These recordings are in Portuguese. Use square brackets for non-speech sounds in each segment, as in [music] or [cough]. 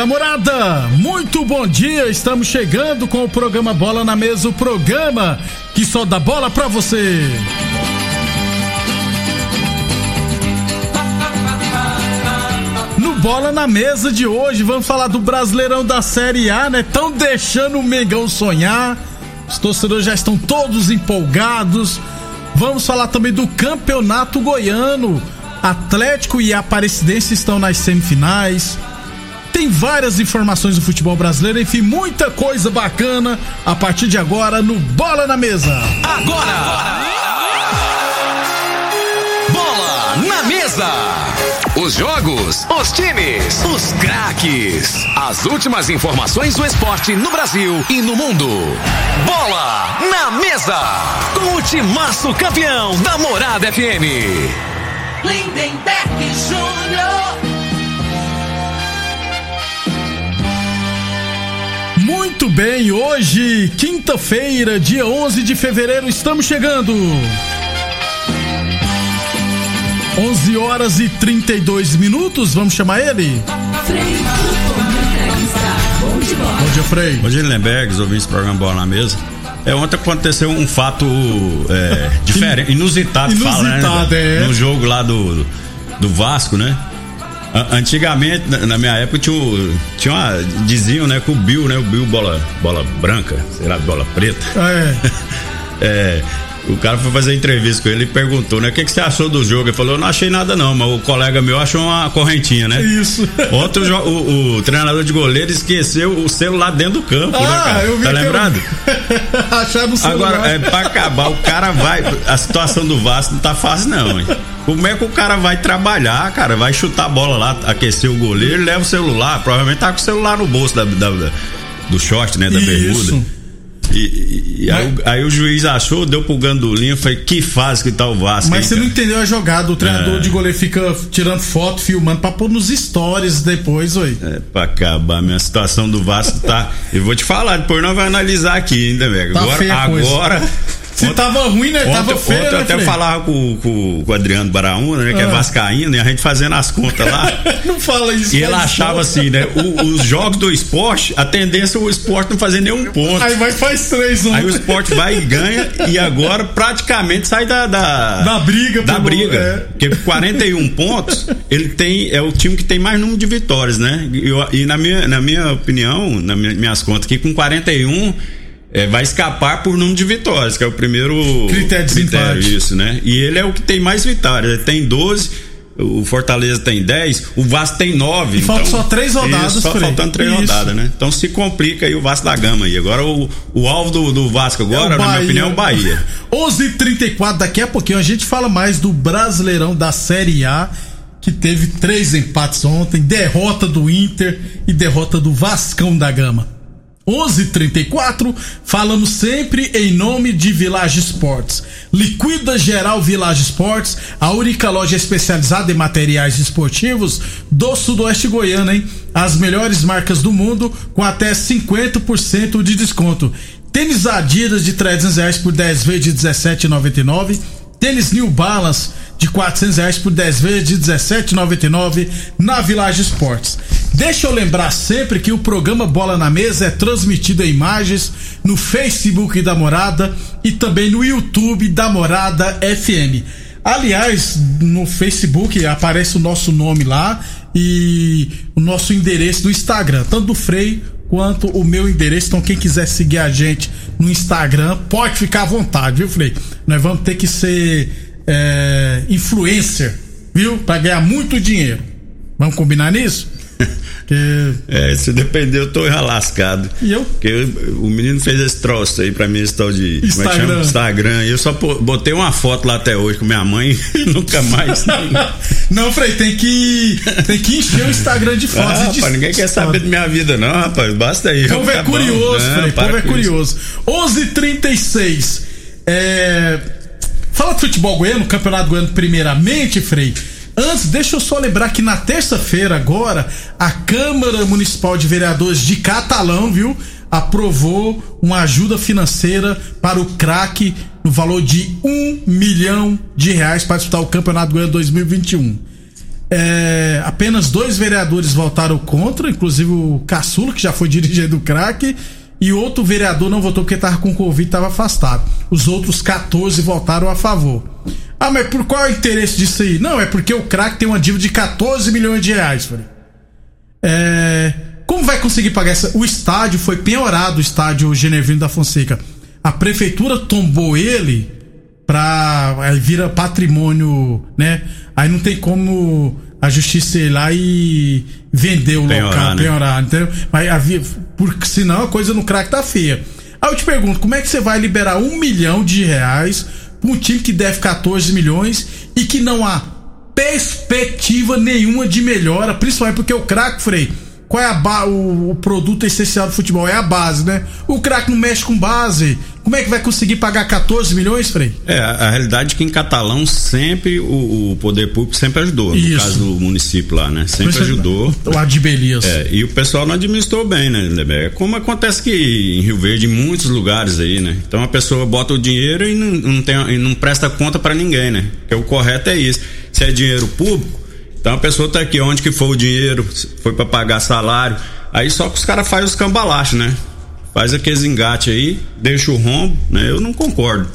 Da morada, muito bom dia. Estamos chegando com o programa Bola na Mesa o programa que só dá bola pra você. No Bola na Mesa de hoje, vamos falar do Brasileirão da Série A, né? Estão deixando o Mengão sonhar. Os torcedores já estão todos empolgados. Vamos falar também do Campeonato Goiano. Atlético e Aparecidense estão nas semifinais. Tem várias informações do futebol brasileiro, enfim, muita coisa bacana a partir de agora no Bola na Mesa. Agora! Bola na Mesa! Os jogos, os times, os craques. As últimas informações do esporte no Brasil e no mundo. Bola na Mesa! Com o timaço campeão da Morada FM. Lindenberg Júnior. Muito bem, hoje, quinta-feira, dia 11 de fevereiro, estamos chegando. 11 horas e 32 minutos, vamos chamar ele? Bom dia, Frei. Bom dia, Lembergs, ouvi esse programa Bola na Mesa. É, ontem aconteceu um fato é, [laughs] diferente, inusitado, Inusitado, fala, né? é. No jogo lá do, do Vasco, né? Antigamente, na minha época, tinha, tinha uma, diziam, né, que o Bill, né, o Bill bola, bola branca, será bola preta. É, [laughs] É, o cara foi fazer entrevista com ele e perguntou, né, o que, que você achou do jogo? Ele falou, eu não achei nada não, mas o colega meu achou uma correntinha, né? isso. [laughs] Outro, o, o treinador de goleiro esqueceu o celular dentro do campo, né, Ah, cara? eu vi tá que eu- lembrado? [laughs] Acharam no celular. Agora, é pra acabar, o cara vai. A situação do Vasco não tá fácil, não, hein? Como é que o cara vai trabalhar, cara? Vai chutar a bola lá, aquecer o goleiro, leva o celular. Provavelmente tá com o celular no bolso da, da- da- do short, né? Da Isso. bermuda. E, e- aí, o- aí o juiz achou, deu pro Gandolinho, falei, que fase que tá o Vasco. Mas hein, você não cara? entendeu a jogada. O treinador É. de goleiro fica tirando foto, filmando pra pôr nos stories depois, oi. É pra acabar, minha situação do Vasco tá. Eu vou te falar, depois nós vamos analisar aqui ainda, velho. Tá Agora, agora. Se tava ruim, né? Ontem, tava feio, ontem eu né, até Frei? falava com, com, com o Adriano Baraúna, né? Que é Ah. vascaíno, e a gente fazendo as contas lá. [laughs] Não fala isso. e ele achava não. assim, né? o- os jogos do esporte, a tendência é o esporte não fazer nenhum ponto. Aí vai faz três, um. Aí o esporte vai e ganha, e agora praticamente sai da. Da, Da briga, Da briga. é. Porque 41 pontos, ele tem. É o time que tem mais número de vitórias, né? E, eu- e na, minha, na minha opinião, nas minha- minhas contas aqui, com 41. É, vai escapar por número de vitórias, que é o primeiro Critério de desempate. isso, né? E ele é o que tem mais vitórias. Ele tem 12, o Fortaleza tem 10, o Vasco tem 9. E faltam só três rodadas, Isso, só faltando três Isso. rodadas, né? Então se complica aí o Vasco da Gama aí. Agora o, o alvo do, do Vasco agora, É na minha opinião, é o Bahia. [laughs] 11:34 daqui a pouquinho a gente fala mais do Brasileirão da Série A, que teve três empates ontem, derrota do Inter e derrota do Vascão da Gama. 11:34 falamos sempre em nome de Village Esportes. Liquida Geral Village Esportes, a única loja especializada em materiais esportivos do Sudoeste Goiano, hein? As melhores marcas do mundo com até 50% de desconto. Tênis Adidas de 300 reais por 10 vezes de 17,99. Tênis New Balance de 400 reais por 10 vezes de 17,99 na Village Esportes. Deixa eu lembrar sempre que o programa Bola na Mesa é transmitido em imagens no Facebook da Morada e também no YouTube da Morada FM. Aliás, no Facebook aparece o nosso nome lá e o nosso endereço do Instagram, tanto do Frei quanto o meu endereço. Então, quem quiser seguir a gente no Instagram, pode ficar à vontade, viu, Frei? Nós vamos ter que ser é, influencer, viu? Pra ganhar muito dinheiro. Vamos combinar nisso? [laughs] Que... É, se depender, eu tô lascado. E eu? Porque o menino fez esse troço aí pra mim, esse tal de. Instagram. Como é? Instagram. E eu só botei uma foto lá até hoje com minha mãe [laughs] e nunca mais. [laughs] não, Frei, tem que. Tem que encher o Instagram de fotos. Ah, rapaz, ninguém quer saber da minha vida, não, rapaz. Basta aí. Povo é curioso, Frei. Povo é curioso. 11:36 é. Fala de futebol goiano, campeonato goiano, primeiramente, Frei. Antes, deixa eu só lembrar que na terça-feira, agora, a Câmara Municipal de Vereadores de Catalão, viu? Aprovou uma ajuda financeira para o craque no valor de um milhão de reais para disputar o Campeonato Goiano 2021. É, apenas dois vereadores votaram contra, inclusive o Caçula, que já foi dirigente do craque, e outro vereador não votou porque estava com Covid e estava afastado. Os outros 14 votaram a favor. Ah, mas por qual é o interesse disso aí? Não, é porque o craque tem uma dívida de 14 milhões de reais. Falei. É, como vai conseguir pagar essa? O estádio foi penhorado, o estádio Genevino da Fonseca. A prefeitura tombou ele pra. Aí vira patrimônio, né? Aí não tem como a justiça ir lá e vender o Penhorar, local, né? penhorar, entendeu? Mas havia, porque senão a coisa no crack tá feia. Aí eu te pergunto, como é que você vai liberar um milhão de reais um time que deve 14 milhões e que não há perspectiva nenhuma de melhora, principalmente porque o craque, Frei, qual é a ba o, o, produto essencial do futebol? É a base, né? O craque não mexe com base. Como é que vai conseguir pagar 14 milhões, Frei? É, a, a realidade é que em Catalão sempre o, o poder público sempre ajudou. Isso. No caso do município lá, né? Sempre ajudou. O Adibelias. É, e o pessoal não administrou bem, né, Lindeberg? Como acontece que em Rio Verde, em muitos lugares aí, né? Então a pessoa bota o dinheiro e não, não, tem, e não presta conta para ninguém, né? Porque o correto é isso. Se é dinheiro público, então a pessoa tá aqui, onde que foi o dinheiro, foi para pagar salário. Aí só que os caras fazem os cambalachos, né? Faz aqueles engate aí, deixa o rombo, né? Eu não concordo.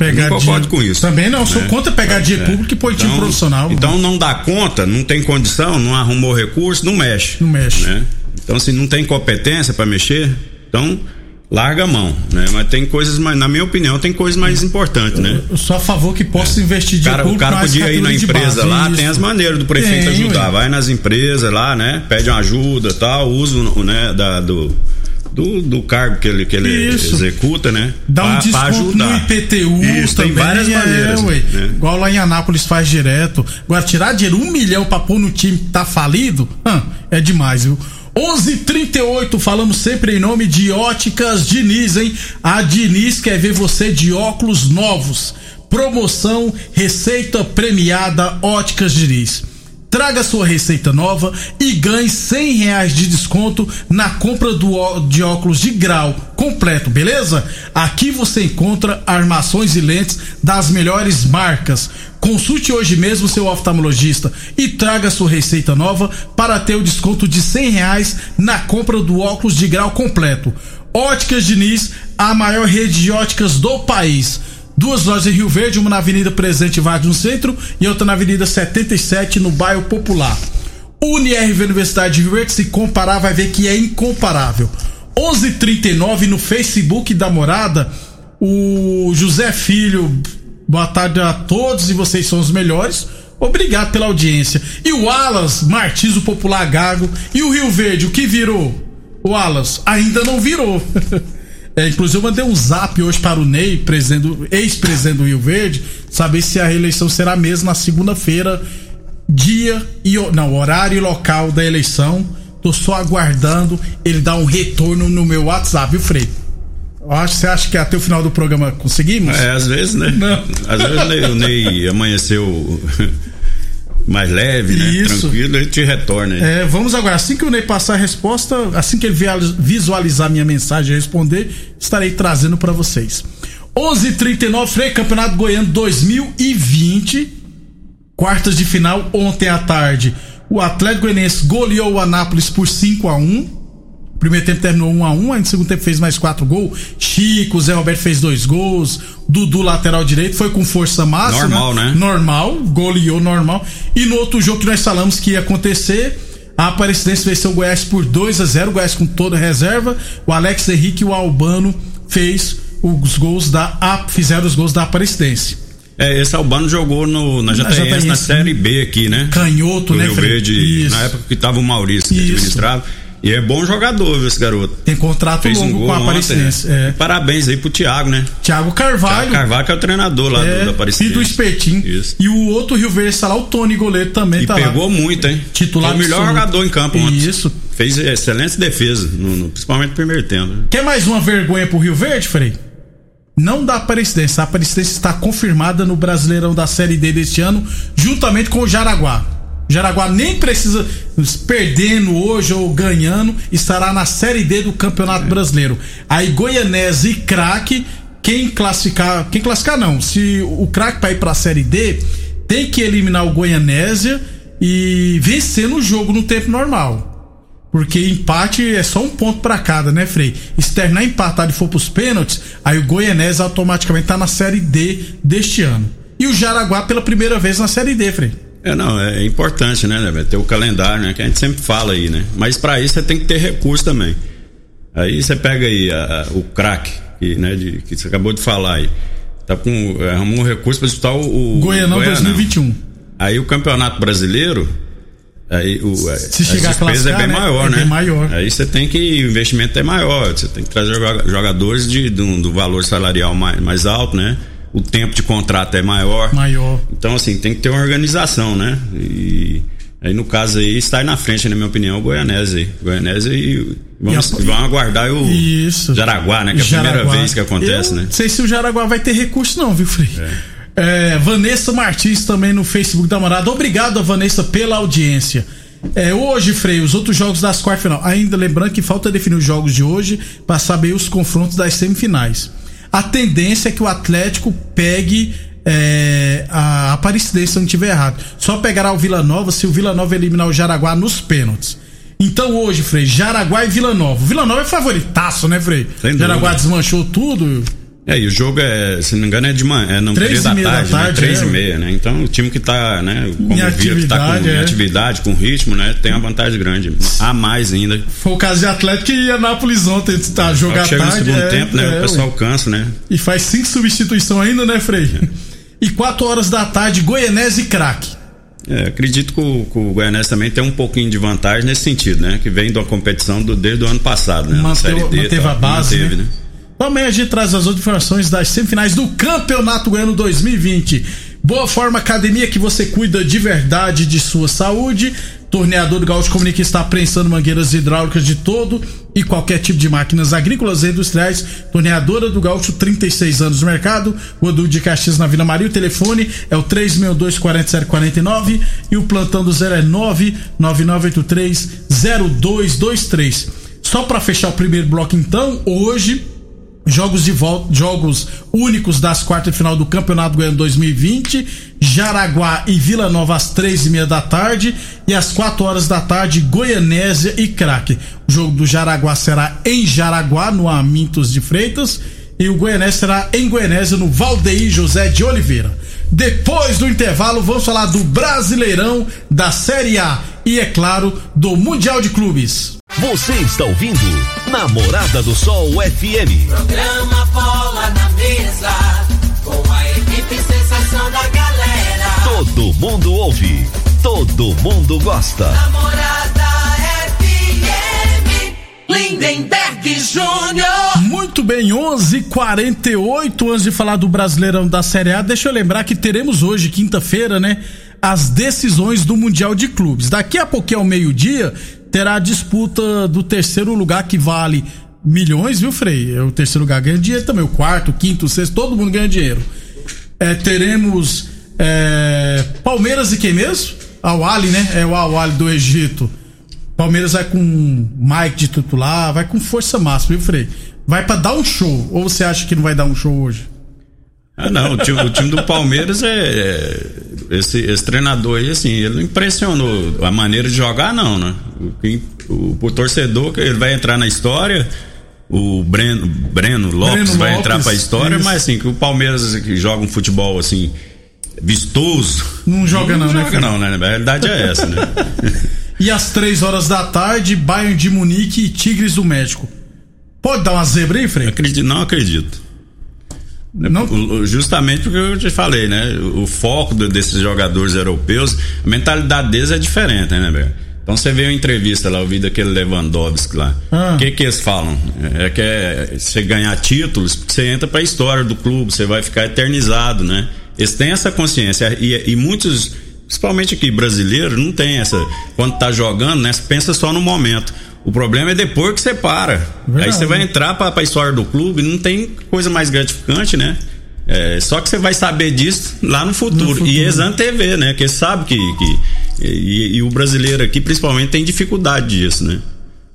Eu não concordo com isso. Também não, sou né? contra pegar dinheiro É. público e time Então- profissional. Então não dá conta, não tem condição, não arrumou recurso, não mexe. Não mexe. Né? Então, assim, não tem competência para mexer, então larga a mão, né? Mas tem coisas mais, na minha opinião, tem coisas mais importantes, né? Eu sou a favor que possa investir O dinheiro cara, o cara podia ir na de empresa base, lá, isso. tem as maneiras do prefeito Tem, ajudar. ué. Vai nas empresas lá, né? Pede uma ajuda tal, usa o, né, da, do, do, do cargo que ele, que ele Isso. executa, né? Dá um Pra- pra desconto no ajudar. IPTU Isso, também. tem várias é, maneiras. ué. né? Igual lá em Anápolis faz direto. Agora, tirar dinheiro, um milhão pra pôr no time que tá falido, hã, é demais, viu? 11:38 falamos sempre em nome de Óticas Diniz, hein? A Diniz quer ver você de óculos novos. Promoção Receita Premiada Óticas Diniz. Traga sua receita nova e ganhe 100 reais de desconto na compra do, de óculos de grau completo, beleza? Aqui você encontra armações e lentes das melhores marcas. Consulte hoje mesmo seu oftalmologista e traga sua receita nova para ter o desconto de 100 reais na compra do óculos de grau completo. Óticas Diniz, a maior rede de óticas do país. Duas lojas em Rio Verde, uma na Avenida Presidente Vargas no centro e outra na Avenida 77 no bairro Popular. UniRV Universidade de Rio Verde, se comparar vai ver que é incomparável. 11:39 no Facebook da Morada, o José Filho, boa tarde a todos e vocês são os melhores. Obrigado pela audiência. E o Alas Martins, o popular Gago, e o Rio Verde, o que virou? O Alas ainda não virou. [laughs] É, inclusive eu mandei um zap hoje para o Ney, ex-presidente do Rio Verde, saber se a reeleição será mesmo na segunda-feira, dia e não, horário e local da eleição. Tô só aguardando ele dar um retorno no meu WhatsApp, viu, Frei? Acho, você acha que até o final do programa conseguimos? É, às vezes, né? Não. Às vezes o Ney, o Ney [laughs] amanheceu mais leve, né? Isso. Tranquilo, ele te retorna. É, vamos agora. Assim que o Ney passar a resposta, assim que ele visualizar minha mensagem e responder, estarei trazendo para vocês. 11:39 Frei Campeonato Goiano 2020, quartas de final ontem à tarde. O Atlético Goianiense goleou o Anápolis por 5 a 1. Primeiro tempo terminou 1 a 1, aí no segundo tempo fez mais quatro gols. Chico, Zé Roberto fez dois gols. Dudu lateral direito foi com força máxima. Normal, né? Normal, goleou normal. E no outro jogo que nós falamos que ia acontecer, a Aparecidense venceu o Goiás por 2 a 0 o Goiás com toda a reserva. O Alex Henrique e o Albano fez os gols da fizeram os gols da Aparecidense. É, esse Albano jogou no, na JTS, na, na Série B aqui, né? Canhoto, né, Rio? Verde, Isso. na época que tava o Maurício que Isso. administrava. E é bom jogador, viu, esse garoto. Tem contrato Fez um longo gol com a Aparecidense. né? É. Parabéns aí pro Thiago, né? Thiago Carvalho. Thiago Carvalho que é o treinador lá é, do, do Aparecidense. e do Espetinho. Isso. E o outro Rio Verde está lá, o Tony Goleiro também E tá pegou lá. muito, hein? Titular Foi o melhor jogador em campo ontem. Isso. Fez excelente defesa, no, no- principalmente no primeiro tempo. Quer mais uma vergonha pro Rio Verde, Frei? Não da Aparecidense. A Aparecidense está confirmada no Brasileirão da Série D deste ano, juntamente com o Jaraguá. O Jaraguá nem precisa perdendo hoje ou ganhando, estará na Série D do Campeonato Brasileiro. Aí Goianese e Craque, quem classificar, quem classificar não, se o Craque para ir para a Série D, tem que eliminar o Goianésia e vencer no jogo no tempo normal. Porque empate é só um ponto pra cada, né, Frei? E se terminar empatado e for pros pênaltis, aí o Goianese automaticamente tá na Série D deste ano. E o Jaraguá pela primeira vez na Série D, Frei. É, não, é importante, né, né? Ter o calendário, né? Que a gente sempre fala aí, né? Mas pra isso você tem que ter recurso também. Aí você pega aí a- a- o craque, que, né, de, que você acabou de falar aí. Tá com. Arrumou um recurso pra disputar o. o Goianão 2021. Aí o Campeonato Brasileiro. Aí o, Se chegar a despesa é bem né? maior, É né? bem maior. Aí você tem que. O investimento é maior. Você tem que trazer joga- jogadores de, do, do valor salarial mais, mais alto, né? O tempo de contrato é maior. Maior. Então, assim, tem que ter uma organização, né? E aí, no caso aí, está aí na frente, na minha opinião, o Goianese aí. Goianese e vamos, E a- vamos aguardar o Isso. Jaraguá, né? Que é a primeira Jaraguá. vez que acontece, Eu né? Não sei se o Jaraguá vai ter recurso, não, viu, Frei? É, Vanessa Martins também no Facebook da Morada. Obrigado, Vanessa, pela audiência. É, hoje, Frei, os outros jogos das quartas final. Ainda lembrando que falta definir os jogos de hoje para saber os confrontos das semifinais. A tendência é que o Atlético pegue é, a Aparecidense, se não estiver errado. Só pegará o Vila Nova se o Vila Nova eliminar o Jaraguá nos pênaltis. Então hoje, Frei, Jaraguá e Vila Nova. O Vila Nova é favoritaço, né, Frei? Jaraguá desmanchou tudo. É, e o jogo é, se não me engano, é de manhã, é no Três período da meia da tarde, tarde, né? Três é. e meia, né? Então o time que tá, né, como Em vira, que tá com é. atividade, com ritmo, né? Tem uma vantagem grande. A mais ainda. Foi o caso de Atlético e Anápolis ontem, tá, jogar Chega no tarde. segundo é, tempo, né? é, o pessoal ué. cansa, né? E faz cinco substituições ainda, né, Frei? E quatro horas da tarde, Goianese e craque. É, acredito que o, que o Goianese também tem um pouquinho de vantagem nesse sentido, né? Que vem de uma competição do, desde o ano passado, né? Na Manteve, Série D manteve tal. a base, Manteve, né? né? Amanhã a gente traz as outras informações das semifinais do Campeonato Goiano 2020. Boa Forma Academia que você cuida de verdade de sua saúde. Torneador do Gaúcho comunica está prensando mangueiras hidráulicas de todo e qualquer tipo de máquinas agrícolas e industriais. Torneadora do Gaúcho, 36 anos no mercado. O Edu de Caxias na Vila Maria. O telefone é o 362-4749 e o plantão do zero é 99983-0223. Só para fechar o primeiro bloco, então, hoje Jogos de volta, jogos únicos das quartas de final do Campeonato Goiano 2020. Jaraguá e Vila Nova às três e meia da tarde. E às quatro horas da tarde, Goianésia e Craque. O jogo do Jaraguá será em Jaraguá, no Amintos de Freitas. E o Goianésia será em Goianésia, no Valdeir José de Oliveira. Depois do intervalo, vamos falar do Brasileirão, da Série A e, é claro, do Mundial de Clubes. Você está ouvindo Namorada do Sol FM. Programa Bola na Mesa, com a equipe sensação da galera. Todo mundo ouve, todo mundo gosta. Namorada FM, Lindenberg Júnior. Muito bem, 11:48 antes de falar do Brasileirão da Série A, deixa eu lembrar que teremos hoje, quinta-feira, né, as decisões do Mundial de Clubes. Daqui a pouquinho ao meio-dia terá a disputa do terceiro lugar que vale milhões, viu, Frei? É O terceiro lugar ganha dinheiro também, o quarto, o quinto, o sexto, todo mundo ganha dinheiro. É, teremos é, Palmeiras e quem mesmo? Al-Ali, né? É o Al-Ali do Egito. Palmeiras vai com Mike de titular, vai com força máxima, viu, Frei? Vai pra dar um show. Ou você acha que não vai dar um show hoje? Ah, não, o time, o time do Palmeiras é. Esse, esse treinador aí, assim, ele não impressionou a maneira de jogar, não, né? O, o, o torcedor, que ele vai entrar na história. O Breno, Breno Lopes Breno vai Lopes, entrar pra história, isso. mas assim, que o Palmeiras que joga um futebol assim, vistoso. Não joga não, né, joga Fred? não, né? A realidade é essa, né? [laughs] E às três horas da tarde, Bayern de Munique e Tigres do México. Pode dar uma zebra aí, Frei? Acredito, não acredito. Não- O- o- Justamente porque eu te falei, né? O foco desses jogadores europeus, a mentalidade deles é diferente, né, velho? Então você vê uma entrevista lá, eu vi daquele Lewandowski lá. O Ah. que que eles falam? É que é, você ganhar títulos, você entra pra história do clube, você vai ficar eternizado, né? Eles têm essa consciência e, e muitos, principalmente aqui brasileiros, não tem essa. Quando tá jogando, né? Você pensa só no momento. O problema é depois que você para. Verdade. Aí você vai entrar pra, pra história do clube, não tem coisa mais gratificante, né? É, só que você vai saber disso lá no futuro. futuro. E eles TV, né? Que sabe que. que e, e o brasileiro aqui, principalmente, tem dificuldade disso, né?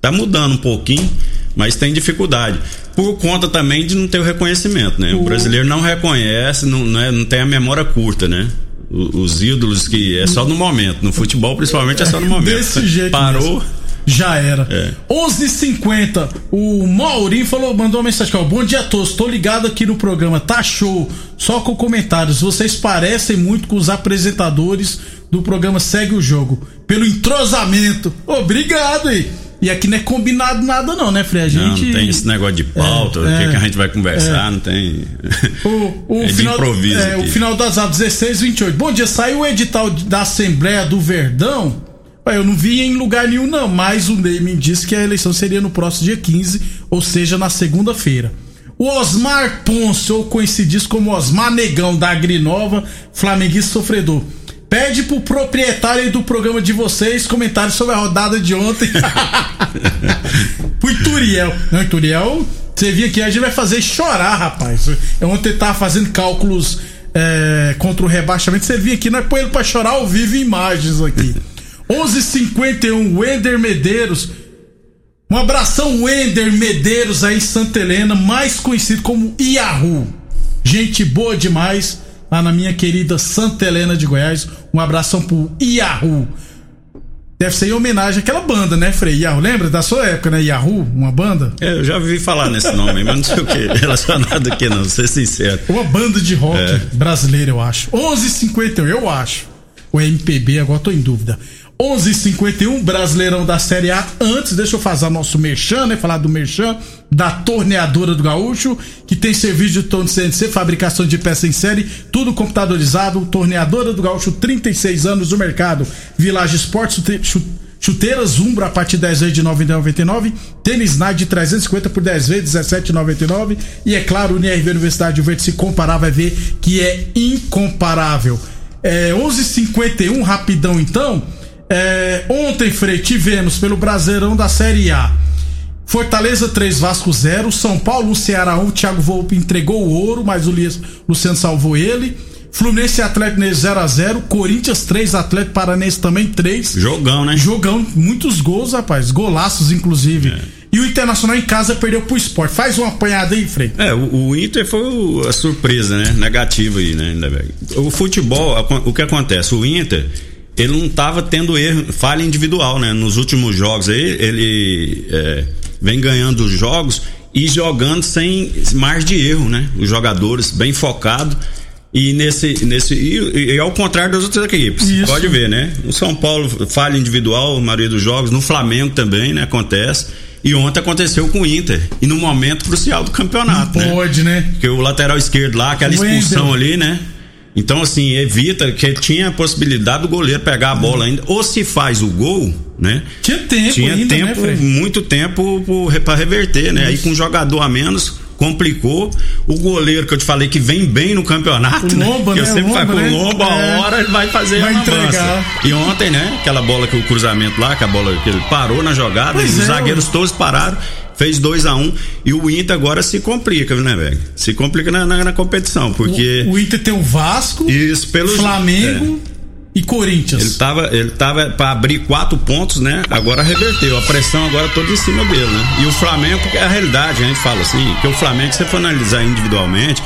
Tá mudando um pouquinho, mas tem dificuldade. Por conta também de não ter o reconhecimento, né? O, O- brasileiro não reconhece, não, não, é- não tem a memória curta, né? O- Os ídolos que é só no momento. No futebol, principalmente, é só no momento. Desse jeito Parou. mesmo. Já era. É. 11:50. O Maurinho falou, mandou uma mensagem aqui, ó. Bom dia a todos. Tô ligado aqui no programa. Tá show. Só com comentários. Vocês parecem muito com os apresentadores do programa Segue o Jogo. Pelo entrosamento. Obrigado aí. E aqui não é combinado nada não, né, Frei? A Não, gente não tem esse negócio de pauta, o É, que, é, que a gente vai conversar, não tem. O, o [laughs] é final, improviso. é, o aqui. final do WhatsApp 16, 28. Bom dia, saiu o edital da Assembleia do Verdão. Ué, Eu não vi em lugar nenhum, não, mas o Ney me disse que a eleição seria no próximo dia 15, ou seja, na segunda-feira. O Osmar Ponce, ou conhecido como Osmar Negão da Agrinova, flamenguista sofredor. Pede pro proprietário aí do programa de vocês comentários sobre a rodada de ontem. [laughs] pro Ituriel. Não, Ituriel, você vinha aqui, a gente vai fazer chorar, rapaz. Eu ontem tava fazendo cálculos é, contra o rebaixamento. Você vinha aqui, nós põe ele pra chorar ao vivo em imagens aqui. 11:51 Wender Medeiros. Um abração, Wender Medeiros aí em Santa Helena, mais conhecido como Yahoo. Gente boa demais lá na minha querida Santa Helena de Goiás. Um abração pro Yahoo. Deve ser em homenagem àquela banda, né, Frei? Yahoo, lembra da sua época, né? Yahoo, uma banda? É, eu já ouvi falar nesse nome, mas não sei o que [laughs] relacionado aqui, não, vou ser sincero. Uma banda de rock É. brasileira, eu acho. 11:51, eu acho. O MPB, agora tô em dúvida. 11:51 Brasileirão da Série A. Antes, deixa eu fazer nosso merchan, né? Falar do merchan da Torneadora do Gaúcho, que tem serviço de torno CNC, fabricação de peça em série, tudo computadorizado. Torneadora do Gaúcho, 36 anos no mercado. Village Esportes, chute- chu- Chuteiras Umbro a partir de 10 vezes de 9,99. Tênis Nike de 350 por 10 vezes, 17,99. E é claro, o NRV Universidade de Verde se comparar, vai ver que é incomparável. É 11:51 rapidão então. É, ontem, Frei, tivemos pelo Brasileirão da Série A. Fortaleza 3, Vasco 0. São Paulo 1, Ceará 1. Thiago Volpe entregou o ouro, mas o Luciano salvou ele. Fluminense e Atlético Mineiro 0x0. Corinthians 3, Atlético Paranense também 3. Jogão, né? Jogão, muitos gols, rapaz. Golaços, inclusive. E o Internacional em casa perdeu pro esporte. Faz uma apanhada aí, Frei. É, o, o Inter foi o- a surpresa, né? Negativa aí, né? O futebol, a- o que acontece? O Inter, ele não tava tendo erro, falha individual, né? Nos últimos jogos aí, ele é, vem ganhando os jogos e jogando sem margem de erro, né? Os jogadores bem focados. E nesse. nesse e, e ao contrário das outras equipes. Isso. Pode ver, né? No São Paulo, falha individual, a maioria dos jogos. No Flamengo também, né? Acontece. E ontem aconteceu com o Inter. E no momento crucial do campeonato, né? Pode, né? Porque o lateral esquerdo lá, aquela O expulsão Wendel. ali, né? Então, assim, evita que tinha a possibilidade do goleiro pegar a bola ainda. Ou se faz o gol, né? Tinha tempo Tinha ainda, né, tempo, Frei? muito tempo pra reverter, né? Aí com um jogador a menos, complicou. O goleiro que eu te falei que vem bem no campeonato, né? Lomba, Que eu né? sempre O falo Lomba, com o né? Lomba, É. a hora ele vai fazer Vai uma entregar. E ontem, né? Aquela bola que o cruzamento lá, que a bola que ele parou na jogada, Pois os é, zagueiros todos pararam. Fez 2 a 1 um, e o Inter agora se complica, né, velho? Se complica na, na- na competição, porque. O, o Inter tem o Vasco, Isso, pelos. Flamengo e Ele Corinthians. tava, ele tava para abrir quatro pontos, né? Agora reverteu. A pressão agora toda em cima dele, né? E o Flamengo, é a realidade, a gente fala assim, que o Flamengo, se você for analisar individualmente,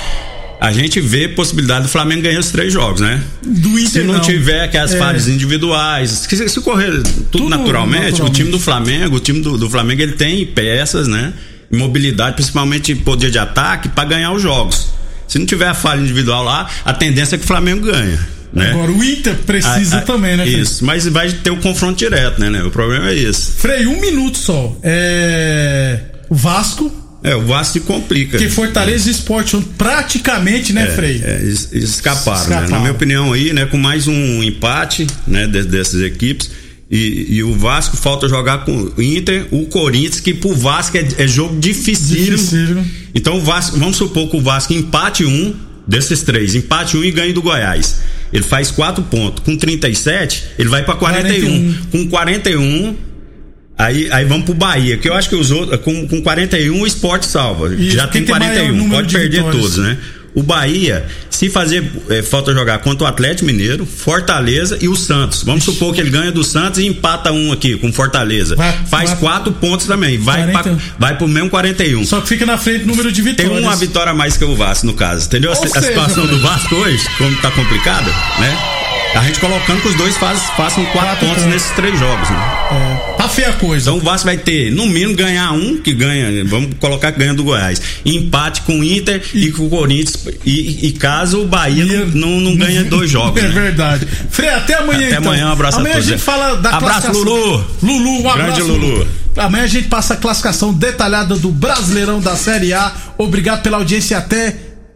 a gente vê possibilidade do Flamengo ganhar os três jogos, né? Do Inter Se não, tiver aquelas É. falhas individuais, se, se correr tudo, Tudo naturalmente, naturalmente. o time do Flamengo, o time do, do Flamengo, ele tem peças, né? Mobilidade, principalmente poder de ataque, para ganhar os jogos. Se não tiver a falha individual lá, a tendência é que o Flamengo ganha. Né? Agora o Inter precisa Ah, ah, também, né, Frei? Isso, mas vai ter o confronto direto, né, né? O problema é esse. Frei, um minuto só. É. O Vasco. É, o Vasco se complica. Que Fortaleza e Sport ontem praticamente, né, Frei? É, es- escaparam, né? Escaparam. Na minha opinião aí, né, com mais um empate, né, de- dessas equipes. E, e o Vasco falta jogar com o Inter, o Corinthians, que pro Vasco é, é jogo dificílimo. Dificílimo. Então o Vasco, vamos supor que o Vasco empate um desses três, empate um e ganhe do Goiás. Ele faz quatro pontos. Com 37, ele vai pra 41. 41. Com 41, aí, aí vamos pro Bahia, que eu acho que os outros, com, com 41 o esporte salva. Isso, Já tem tem maior 41, número pode de perder vitórias. todos, né? O Bahia, se fazer eh, falta jogar contra o Atlético Mineiro, Fortaleza e o Santos. Vamos supor que ele ganha do Santos e empata um aqui com Fortaleza. Vai- Faz vai- quatro pontos também. Vai, pra, 41. vai pro mesmo 41. Só que fica na frente o número de Tem vitórias. uma vitória a mais que o Vasco, no caso. Entendeu? A, Ou a seja, situação do Vasco hoje, como tá complicada, né? A gente colocando que os dois faz, façam quatro, Quatro pontos pontos. nesses três jogos, né? É, tá feia a coisa. Então o Vasco vai ter, no mínimo, ganhar um que ganha. Vamos colocar que ganha do Goiás. Empate com o Inter e, com o Corinthians. E, e caso o Bahia não, não, não ganha dois jogos. [laughs] É né? verdade. Frei, até amanhã Até então. amanhã, um abraço a amanhã todos, a gente né? fala da Abraço. Lulu. Lulu, um Grande abraço. Lulu. Amanhã a gente passa a classificação detalhada do Brasileirão da Série A. Obrigado pela audiência e até